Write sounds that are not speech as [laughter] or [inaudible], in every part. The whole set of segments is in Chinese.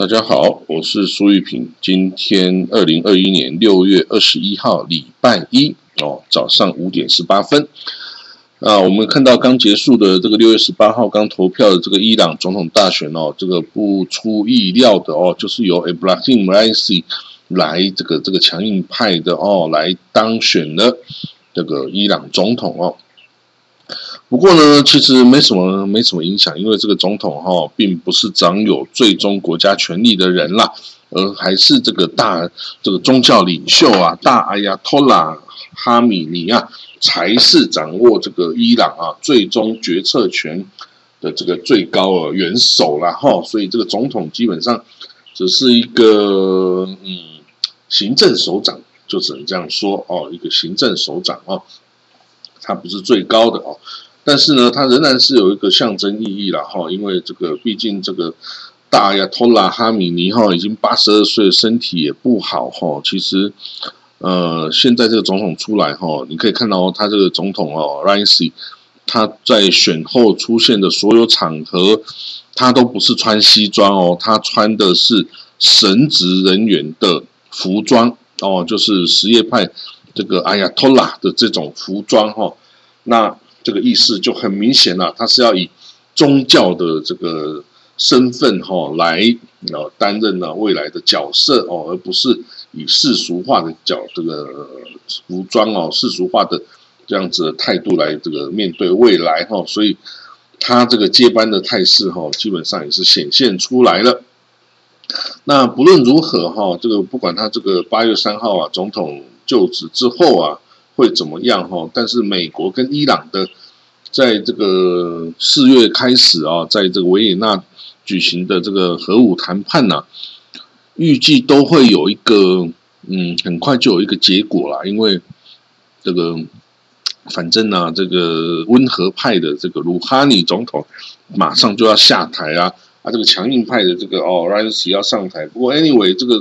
大家好，我是苏玉平。今天二零二一年六月二十一号，礼拜一哦，早上五点十八分。啊，我们看到刚结束的这个六月十八号刚投票的这个伊朗总统大选哦，这个不出意料的哦，就是由 Ibrahim Raisi 来这个这个强硬派的哦来当选了这个伊朗总统哦。不过呢，其实没什么没什么影响，因为这个总统哈，并不是掌有最终国家权力的人啦，而还是这个大这个宗教领袖啊，大阿亚托拉哈米尼啊，才是掌握这个伊朗啊最终决策权的这个最高的元首了哈。所以这个总统基本上只是一个嗯行政首长，就只能这样说哦，一个行政首长哦，他不是最高的哦。但是呢，它仍然是有一个象征意义了哈，因为这个毕竟这个大呀托拉哈米尼哈已经八十二岁，身体也不好哈。其实，呃，现在这个总统出来哈，你可以看到他这个总统哦 r a i s 他在选后出现的所有场合，他都不是穿西装哦，他穿的是神职人员的服装哦，就是什叶派这个哎呀托拉的这种服装哈，那。这个意思就很明显了，他是要以宗教的这个身份哈来呃担任呢未来的角色哦，而不是以世俗化的角这个服装哦世俗化的这样子的态度来这个面对未来哈，所以他这个接班的态势哈基本上也是显现出来了。那不论如何哈，这个不管他这个八月三号啊总统就职之后啊。会怎么样哈？但是美国跟伊朗的在这个四月开始啊，在这个维也纳举行的这个核武谈判呢，预计都会有一个嗯，很快就有一个结果啦。因为这个反正呢，这个温和派的这个鲁哈尼总统马上就要下台啊，啊，这个强硬派的这个哦 r a s 要上台。不过 anyway，这个。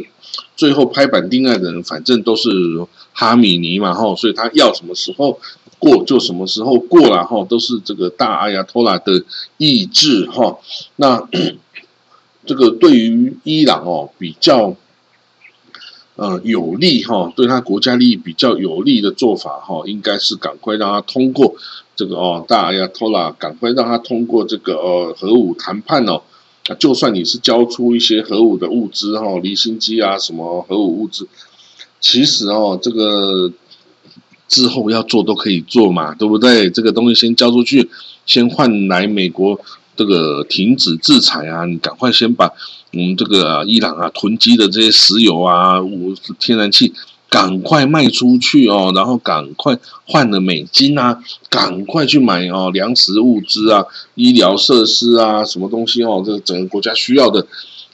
最后拍板定案的人，反正都是哈米尼嘛，哈，所以他要什么时候过就什么时候过了，哈，都是这个大阿亚托拉的意志，哈。那 [clears throat] 这个对于伊朗哦比较呃有利，哈，对他国家利益比较有利的做法，哈，应该是赶快让他通过这个哦大阿亚托拉，赶快让他通过这个呃核武谈判哦。啊就算你是交出一些核武的物资哈，离心机啊，什么核武物资，其实哦，这个之后要做都可以做嘛，对不对？这个东西先交出去，先换来美国这个停止制裁啊，你赶快先把我们这个伊朗啊囤积的这些石油啊、天然气。赶快卖出去哦，然后赶快换了美金啊，赶快去买哦粮食物资啊、医疗设施啊，什么东西哦，这个整个国家需要的，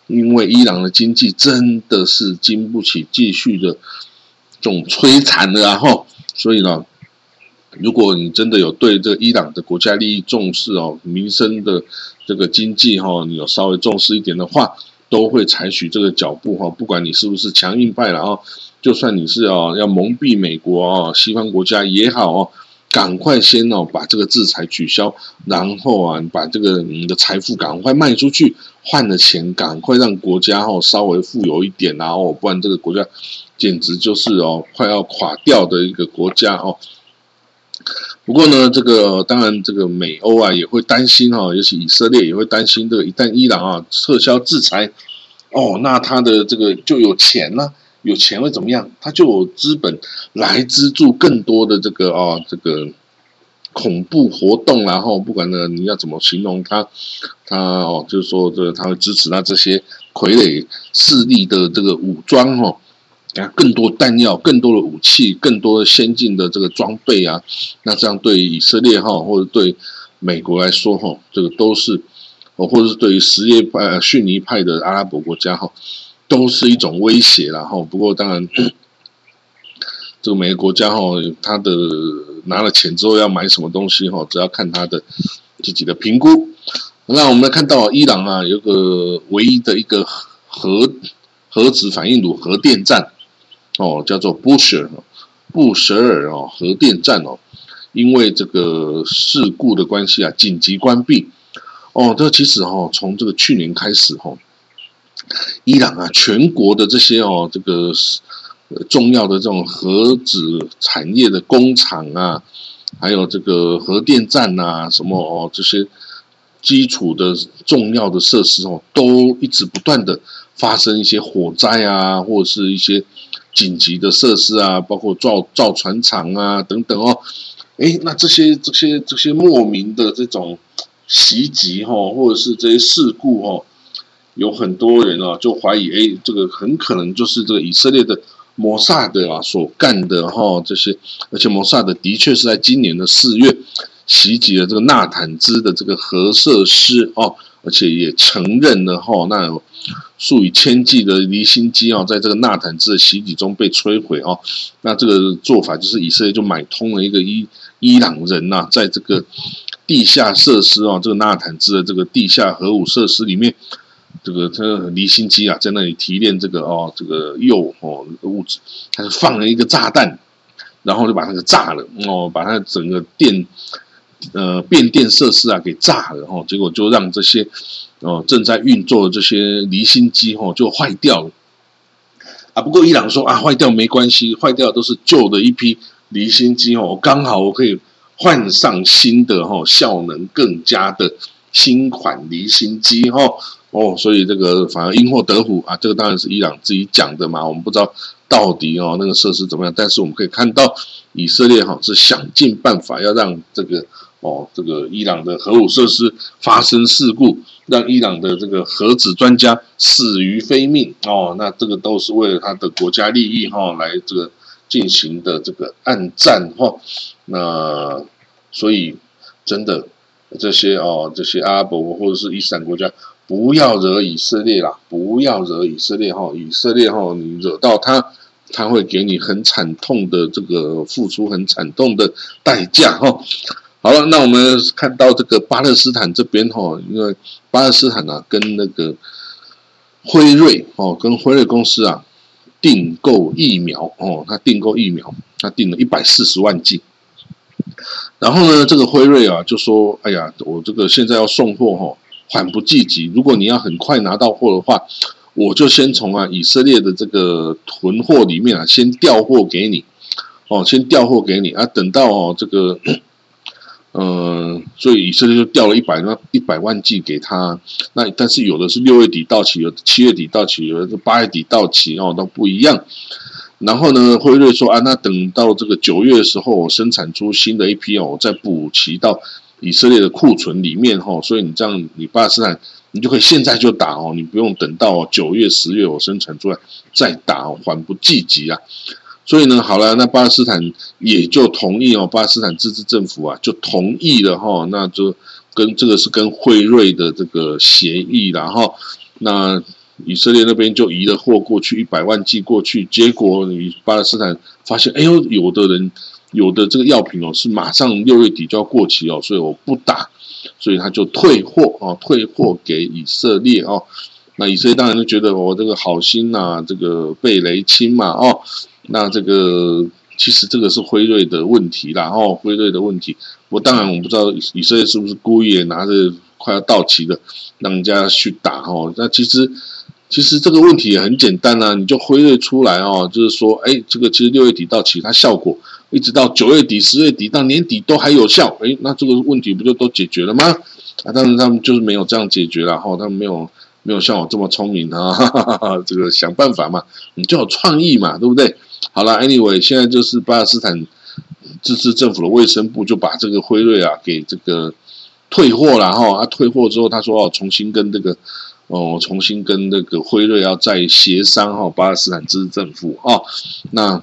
因为伊朗的经济真的是经不起继续的这种摧残的啊哈，所以呢，如果你真的有对这个伊朗的国家利益重视哦，民生的这个经济哈，你有稍微重视一点的话，都会采取这个脚步哈，不管你是不是强硬派了啊。就算你是哦要蒙蔽美国哦西方国家也好哦，赶快先哦把这个制裁取消，然后啊把这个你的财富赶快卖出去，换了钱赶快让国家哦稍微富有一点，然后不然这个国家简直就是哦快要垮掉的一个国家哦。不过呢，这个当然这个美欧啊也会担心哈，尤其以色列也会担心这个一旦伊朗啊撤销制裁，哦那他的这个就有钱了。有钱会怎么样？他就有资本来资助更多的这个啊，这个恐怖活动，然后不管呢你要怎么形容他，他哦，就是说这他会支持他这些傀儡势力的这个武装哦，给他更多弹药、更多的武器、更多的先进的这个装备啊，那这样对以色列哈或者对美国来说哈，这个都是哦，或者是对于什叶派、逊尼派的阿拉伯国家哈。都是一种威胁啦哈，不过当然，这个每个国家哈，他的拿了钱之后要买什么东西哈，只要看他的自己的评估。那我们来看到伊朗啊，有个唯一的一个核核子反应炉核电站哦，叫做布什尔布什尔哦核电站哦，因为这个事故的关系啊，紧急关闭哦。这其实哈，从这个去年开始哈。伊朗啊，全国的这些哦，这个重要的这种核子产业的工厂啊，还有这个核电站呐，什么哦这些基础的重要的设施哦，都一直不断的发生一些火灾啊，或者是一些紧急的设施啊，包括造造船厂啊等等哦。哎，那这些这些这些莫名的这种袭击哈，或者是这些事故哈，有很多人啊就怀疑，哎，这个很可能就是这个以色列的摩萨德啊所干的哈，这些，而且摩萨德的确是在今年的四月袭击了这个纳坦兹的这个核设施哦，而且也承认了哈，那数以千计的离心机啊，在这个纳坦兹的袭击中被摧毁哦，那这个做法就是以色列就买通了一个伊。伊朗人呐，在这个地下设施啊，这个纳坦兹的这个地下核武设施里面，这个这离心机啊，在那里提炼这个哦，这个铀哦物质，他就放了一个炸弹，然后就把那个炸了哦，把它整个电呃变电设施啊给炸了哦，结果就让这些哦正在运作的这些离心机哦就坏掉了啊。不过伊朗说啊，坏掉没关系，坏掉都是旧的一批。离心机哦，刚好我可以换上新的哈，效能更佳的新款离心机哈哦，所以这个反而因祸得福啊，这个当然是伊朗自己讲的嘛，我们不知道到底哦那个设施怎么样，但是我们可以看到以色列哈是想尽办法要让这个哦这个伊朗的核武设施发生事故，让伊朗的这个核子专家死于非命哦，那这个都是为了他的国家利益哈来这个。进行的这个暗战哈，那所以真的这些哦，这些阿拉伯或者是伊斯兰国家，不要惹以色列啦，不要惹以色列哈，以色列哈，你惹到他，他会给你很惨痛的这个付出很惨痛的代价哈。好了，那我们看到这个巴勒斯坦这边哈，因为巴勒斯坦啊，跟那个辉瑞哦，跟辉瑞公司啊。订购疫苗哦，他订购疫苗，他订了一百四十万剂。然后呢，这个辉瑞啊就说：“哎呀，我这个现在要送货哈，缓不济急。如果你要很快拿到货的话，我就先从啊以色列的这个囤货里面啊先调货给你哦，先调货给你啊，等到哦这个。”嗯，所以以色列就调了一百万一百万剂给他，那但是有的是六月底到期，有的七月底到期，有的是八月底到期哦，都不一样。然后呢，辉瑞说啊，那等到这个九月的时候，我生产出新的一批哦，我再补齐到以色列的库存里面哈。所以你这样，你巴勒斯坦你就可以现在就打哦，你不用等到九月十月我生产出来再打，缓不济急啊。所以呢，好了，那巴勒斯坦也就同意哦，巴勒斯坦自治政府啊就同意了哈，那就跟这个是跟辉瑞的这个协议然后那以色列那边就移了货过去一百万寄过去，结果你巴勒斯坦发现，哎呦，有的人有的这个药品哦是马上六月底就要过期哦，所以我不打，所以他就退货哦，退货给以色列哦，那以色列当然就觉得我这个好心呐，这个被雷侵嘛哦。那这个其实这个是辉瑞的问题啦，哦，辉瑞的问题。我当然我不知道以色列是不是故意拿着快要到期的让人家去打哦。那其实其实这个问题也很简单啊，你就辉瑞出来哦，就是说，哎，这个其实六月底到期，它效果一直到九月底、十月底到年底都还有效，哎，那这个问题不就都解决了吗？啊，但是他们就是没有这样解决了，哈，他们没有。没有像我这么聪明啊！[laughs] 这个想办法嘛，你就有创意嘛，对不对？好了，anyway，现在就是巴勒斯坦自治政府的卫生部就把这个辉瑞啊给这个退货了哈。啊，退货之后，他说哦，重新跟这个哦，重新跟那个辉瑞要再协商哈。巴勒斯坦自治政府啊，那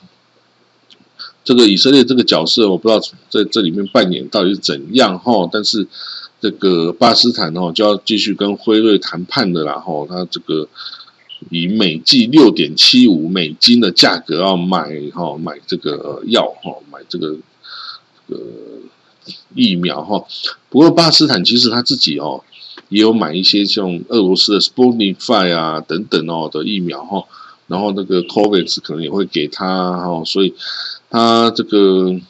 这个以色列这个角色，我不知道在这里面扮演到底是怎样哈，但是。这个巴斯坦哦，就要继续跟辉瑞谈判的啦。哈，他这个以每剂六点七五美金的价格要买哈，买这个药哈，买这个这个疫苗哈。不过巴斯坦其实他自己哦，也有买一些像俄罗斯的 Sputnik 啊等等哦的疫苗哈。然后那个 Covax 可能也会给他哈，所以他这个。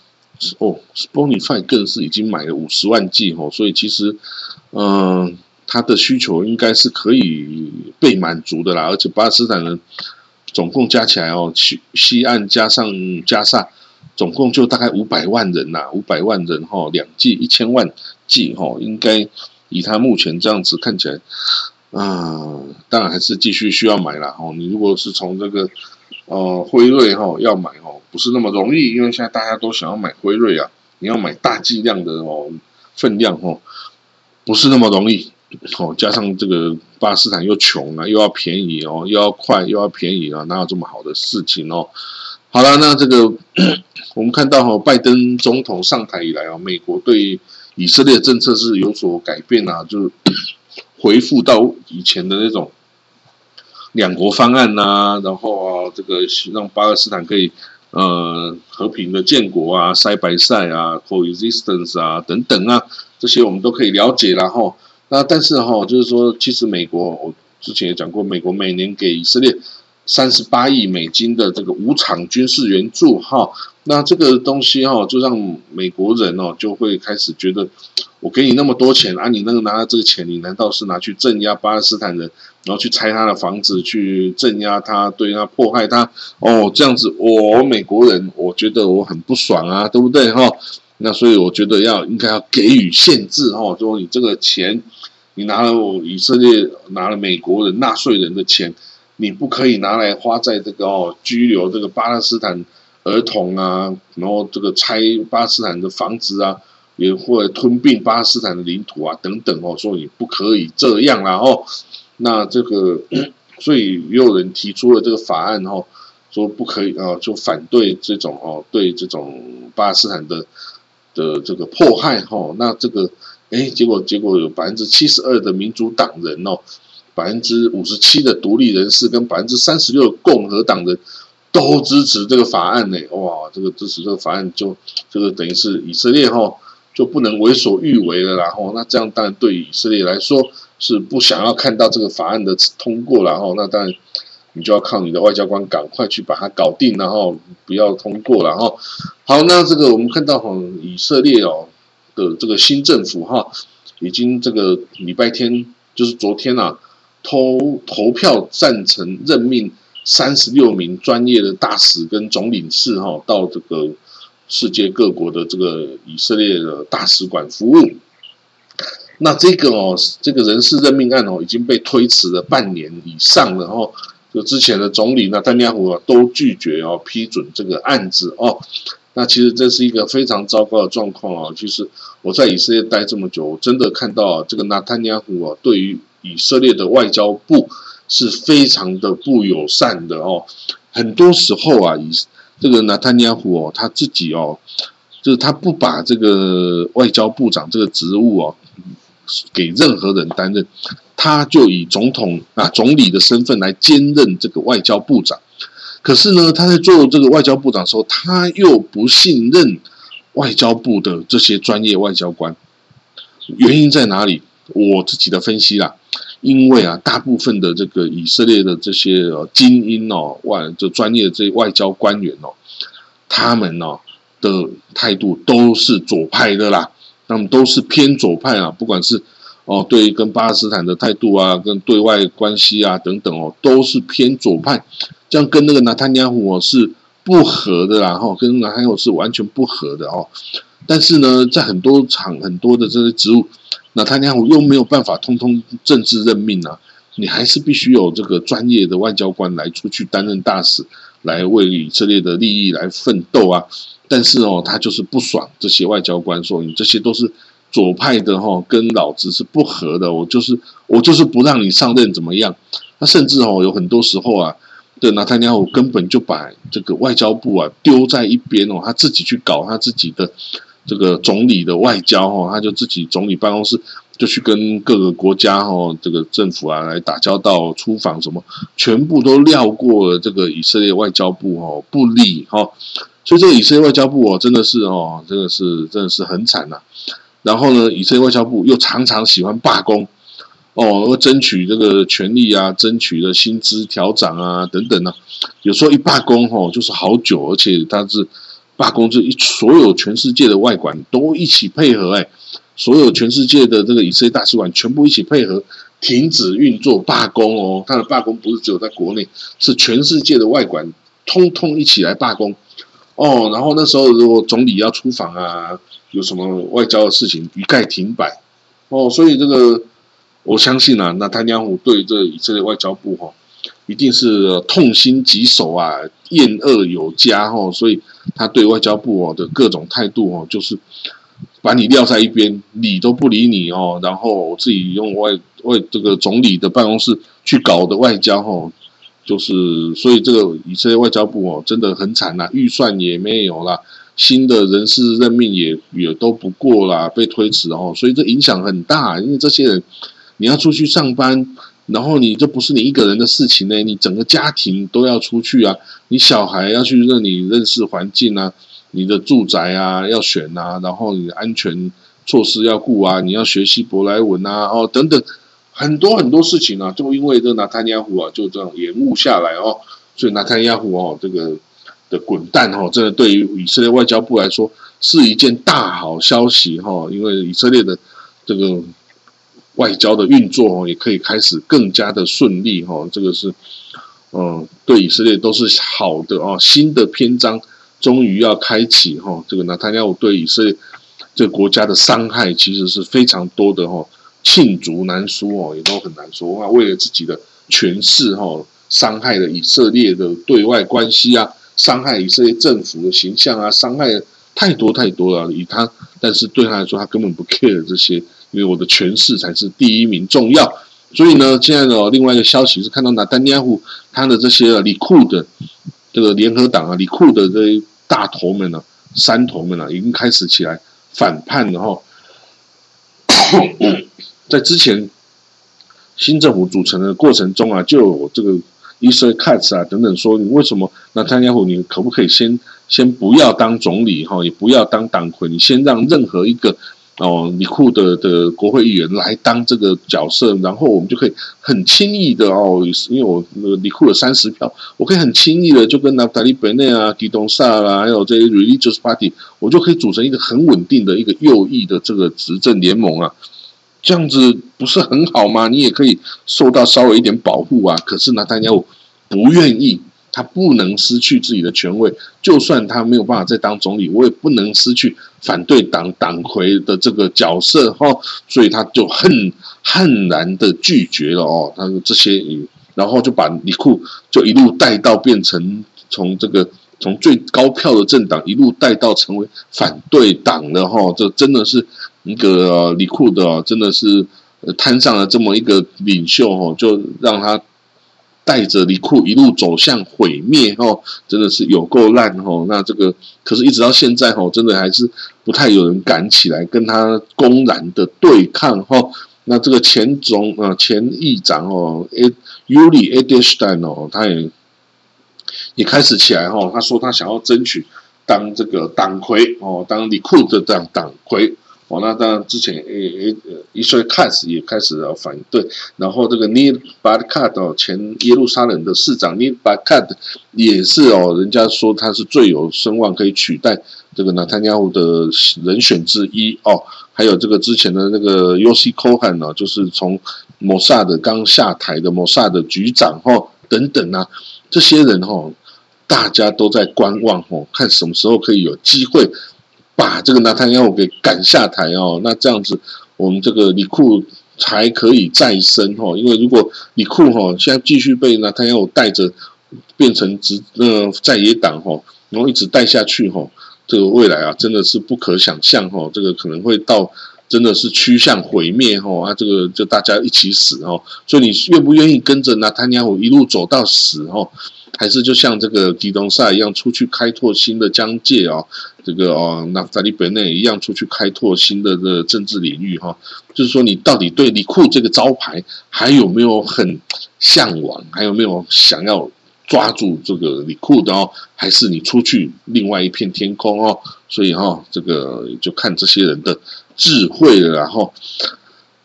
哦 s p o n i f y 更是已经买了五十万剂哦，所以其实，嗯，他的需求应该是可以被满足的啦。而且巴勒斯坦人总共加起来哦，西西岸加上加萨，总共就大概五百万人呐，五百万人哈，两剂一千万剂哈，应该以他目前这样子看起来，啊，当然还是继续需要买了哦。你如果是从这个呃辉瑞哈要买哦，不是那么容易，因为现在大家都想要买辉瑞啊，你要买大剂量的哦分量哦。不是那么容易哦，加上这个巴勒斯坦又穷啊，又要便宜哦，又要快又要便宜啊，哪有这么好的事情哦？好了，那这个 [clears throat] 我们看到哈，拜登总统上台以来啊，美国对以色列政策是有所改变啊，就回复到以前的那种两国方案呐，然后啊，这个让巴勒斯坦可以呃和平的建国啊，塞白塞啊，coexistence 啊等等啊。这些我们都可以了解然后，那但是哈，就是说，其实美国我之前也讲过，美国每年给以色列三十八亿美金的这个无偿军事援助哈，那这个东西哈，就让美国人哦就会开始觉得，我给你那么多钱啊，你那个拿这个钱，你难道是拿去镇压巴勒斯坦人，然后去拆他的房子，去镇压他，对他迫害他？哦，这样子，我美国人我觉得我很不爽啊，对不对哈？那所以我觉得要应该要给予限制哈，说你这个钱，你拿了以色列拿了美国人纳税人的钱，你不可以拿来花在这个哦拘留这个巴勒斯坦儿童啊，然后这个拆巴勒斯坦的房子啊，也或者吞并巴勒斯坦的领土啊等等哦，说你不可以这样然后那这个 [clears throat] 所以也有人提出了这个法案哦，说不可以啊，就反对这种哦对这种巴勒斯坦的。的这个迫害哈，那这个哎，结果结果有百分之七十二的民主党人哦，百分之五十七的独立人士跟百分之三十六的共和党人都支持这个法案呢，哇，这个支持这个法案就这个等于是以色列哈就不能为所欲为了，然后那这样当然对以色列来说是不想要看到这个法案的通过，然后那当然。你就要靠你的外交官赶快去把它搞定，然后不要通过了哈。好，那这个我们看到哈，以色列哦的这个新政府哈，已经这个礼拜天就是昨天啊，投投票赞成任命三十六名专业的大使跟总领事哈，到这个世界各国的这个以色列的大使馆服务。那这个哦，这个人事任命案哦，已经被推迟了半年以上了哈。就之前的总理那丹尼亚胡啊都拒绝哦批准这个案子哦，那其实这是一个非常糟糕的状况哦。其实我在以色列待这么久，我真的看到这个纳坦尼亚胡啊对于以色列的外交部是非常的不友善的哦。很多时候啊，以这个纳坦尼亚胡哦他自己哦，就是他不把这个外交部长这个职务哦给任何人担任。他就以总统啊总理的身份来兼任这个外交部长，可是呢，他在做这个外交部长的时候，他又不信任外交部的这些专业外交官。原因在哪里？我自己的分析啦，因为啊，大部分的这个以色列的这些精英哦，外就专业的这些外交官员哦，他们哦的态度都是左派的啦，那么都是偏左派啊，不管是。哦，对，跟巴勒斯坦的态度啊，跟对外关系啊等等哦，都是偏左派，这样跟那个纳坦尼亚胡是不合的，然后跟纳坦尼亚是完全不合的哦。但是呢，在很多场很多的这些职务，纳坦尼亚胡又没有办法通通政治任命啊，你还是必须有这个专业的外交官来出去担任大使，来为以色列的利益来奋斗啊。但是哦，他就是不爽这些外交官，说你这些都是。左派的哈跟老子是不合的，我就是我就是不让你上任怎么样？那甚至哦有很多时候啊，对纳坦尼亚根本就把这个外交部啊丢在一边哦，他自己去搞他自己的这个总理的外交哈，他就自己总理办公室就去跟各个国家哈这个政府啊来打交道、出访什么，全部都绕过了这个以色列外交部哦不理哈，所以这个以色列外交部哦真的是哦真的是真的是很惨呐。然后呢，以色列外交部又常常喜欢罢工，哦，争取这个权利啊，争取的薪资调涨啊，等等呢。有时候一罢工哦，就是好久，而且他是罢工，就一所有全世界的外管都一起配合，哎，所有全世界的这个以色列大使馆全部一起配合，停止运作罢工哦。他的罢工不是只有在国内，是全世界的外馆通通一起来罢工哦。然后那时候如果总理要出访啊，有什么外交的事情，一概停摆哦。所以这个我相信啊，那他娘虎对这以色列外交部哈。一定是痛心疾首啊，厌恶有加哈，所以他对外交部哦的各种态度哦，就是把你撂在一边，理都不理你哦，然后自己用外外这个总理的办公室去搞的外交哈，就是所以这个以色列外交部哦真的很惨呐，预算也没有啦，新的人事任命也也都不过啦，被推迟哦，所以这影响很大，因为这些人你要出去上班。然后你这不是你一个人的事情呢，你整个家庭都要出去啊，你小孩要去认你认识环境啊，你的住宅啊要选啊，然后你的安全措施要顾啊，你要学习舶来文啊，哦等等，很多很多事情啊，就因为这拿坦亚胡啊就这样延误下来哦，所以拿坦亚胡哦这个的滚蛋哦，真的对于以色列外交部来说是一件大好消息哈，因为以色列的这个。外交的运作，也可以开始更加的顺利哈。这个是，嗯，对以色列都是好的哦。新的篇章终于要开启哈。这个呢，他要对以色列这个国家的伤害其实是非常多的哈。罄竹难书哦，也都很难说啊。为了自己的权势哈，伤害了以色列的对外关系啊，伤害以色列政府的形象啊，伤害太多太多了。以他，但是对他来说，他根本不 care 这些。因为我的权势才是第一名重要，所以呢，现在的另外一个消息是看到拿丹尼亚胡他的这些李库的这个联合党啊，李库的这些大头们呢、山头们呢，已经开始起来反叛了哈。在之前新政府组成的过程中啊，就有这个伊斯卡茨啊等等说，你为什么那丹尼亚胡你可不可以先先不要当总理哈，也不要当党魁，你先让任何一个。哦，李库的的国会议员来当这个角色，然后我们就可以很轻易的哦，因为我那个李库有三十票，我可以很轻易的就跟纳达利本内啊、迪东萨啦，还有这些 religious party，我就可以组成一个很稳定的一个右翼的这个执政联盟啊，这样子不是很好吗？你也可以受到稍微一点保护啊。可是呢，大家又不愿意。他不能失去自己的权位，就算他没有办法再当总理，我也不能失去反对党党魁的这个角色哈，所以他就恨恨然的拒绝了哦。他说这些，然后就把李库就一路带到变成从这个从最高票的政党一路带到成为反对党的哈，这真的是一个李库的，真的是摊上了这么一个领袖哈，就让他。带着李库一路走向毁灭，哦，真的是有够烂，哦。那这个可是一直到现在，哦，真的还是不太有人敢起来跟他公然的对抗，哦。那这个前总啊前议长哦，A Uli Edelstein 哦，他也也开始起来，哦，他说他想要争取当这个党魁，哦，当李库的这样党魁。哦，那当然，之前诶诶，伊斯卡斯也开始要反对，然后这个尼巴卡的前耶路撒冷的市长尼巴卡也是哦，人家说他是最有声望可以取代这个纳坦亚胡的人选之一哦。还有这个之前的那个 U.C. Cohen 呢，就是从摩萨的刚下台的摩萨的局长哦，等等啊，这些人哦，大家都在观望哦，看什么时候可以有机会。把这个纳坦要给赶下台哦，那这样子我们这个李库才可以再生哦。因为如果李库哈现在继续被纳坦要带着变成执呃在野党哈，然后一直带下去哈，这个未来啊真的是不可想象哈。这个可能会到真的是趋向毁灭哦啊，这个就大家一起死哦。所以你愿不愿意跟着纳坦亚胡一路走到死哦？还是就像这个吉东萨一样出去开拓新的疆界哦？这个哦，那法利本内一样出去开拓新的这政治领域哈，就是说你到底对李库这个招牌还有没有很向往，还有没有想要抓住这个李库的哦，还是你出去另外一片天空哦？所以哈，这个就看这些人的智慧的。然后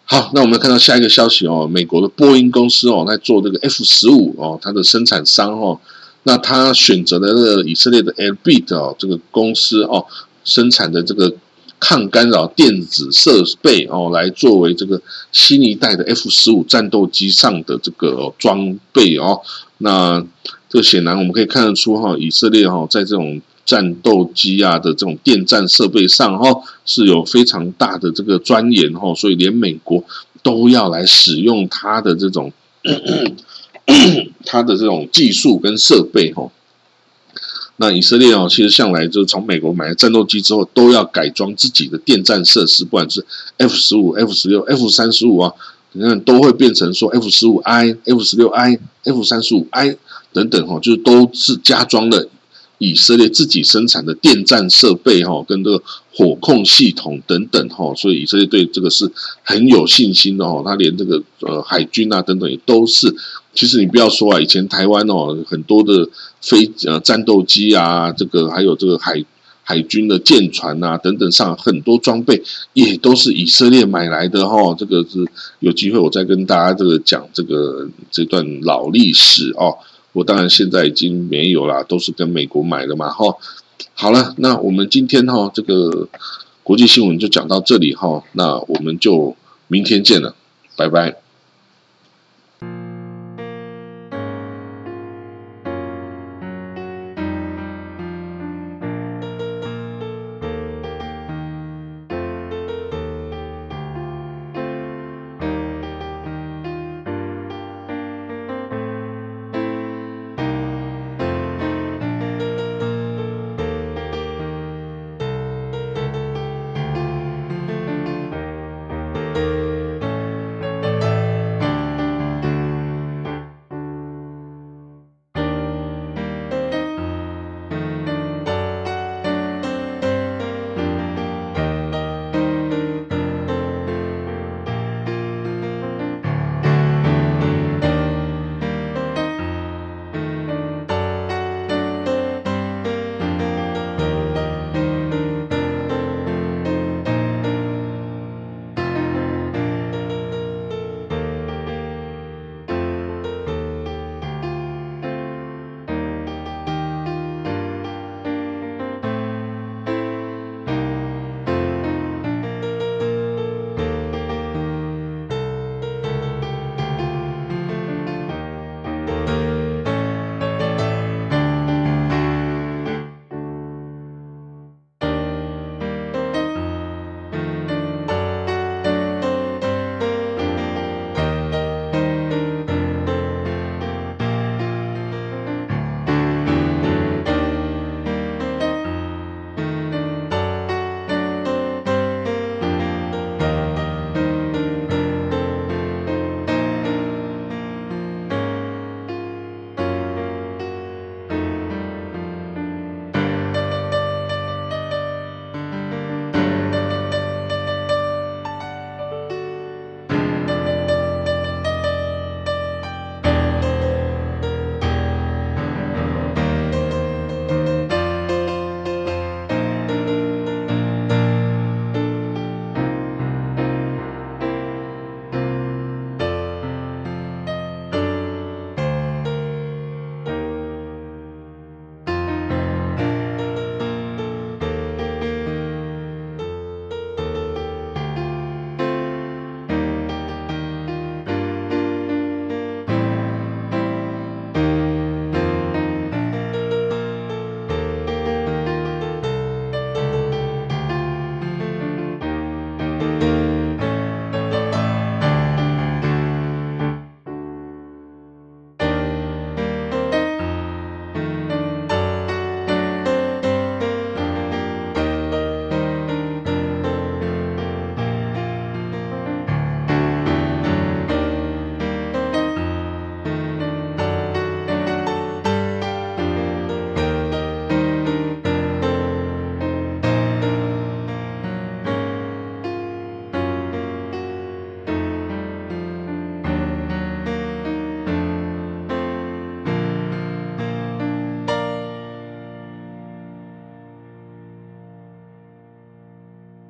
好，那我们看到下一个消息哦，美国的波音公司哦，在做这个 F 十五哦，它的生产商哦。那它选择了这个以色列的 Airbit 哦，这个公司哦，生产的这个抗干扰电子设备哦，来作为这个新一代的 F 十五战斗机上的这个装备哦。那这显然我们可以看得出哈，以色列哈在这种战斗机啊的这种电站设备上哈是有非常大的这个钻研哈，所以连美国都要来使用它的这种 [clears throat] 它的这种技术跟设备哈。那以色列哦，其实向来就是从美国买了战斗机之后，都要改装自己的电站设施，不管是 F 十五、F 十六、F 三十五啊，你看都会变成说 F 十五 I、F 十六 I、F 三十五 I 等等哈，就是都是加装了以色列自己生产的电站设备哈，跟这个火控系统等等哈，所以以色列对这个是很有信心的哈，他连这个呃海军啊等等也都是。其实你不要说啊，以前台湾哦很多的飞呃战斗机啊，这个还有这个海海军的舰船啊等等上很多装备也都是以色列买来的哈。这个是有机会我再跟大家这个讲这个这段老历史哦。我当然现在已经没有啦，都是跟美国买的嘛哈。好了，那我们今天哈这个国际新闻就讲到这里哈，那我们就明天见了，拜拜。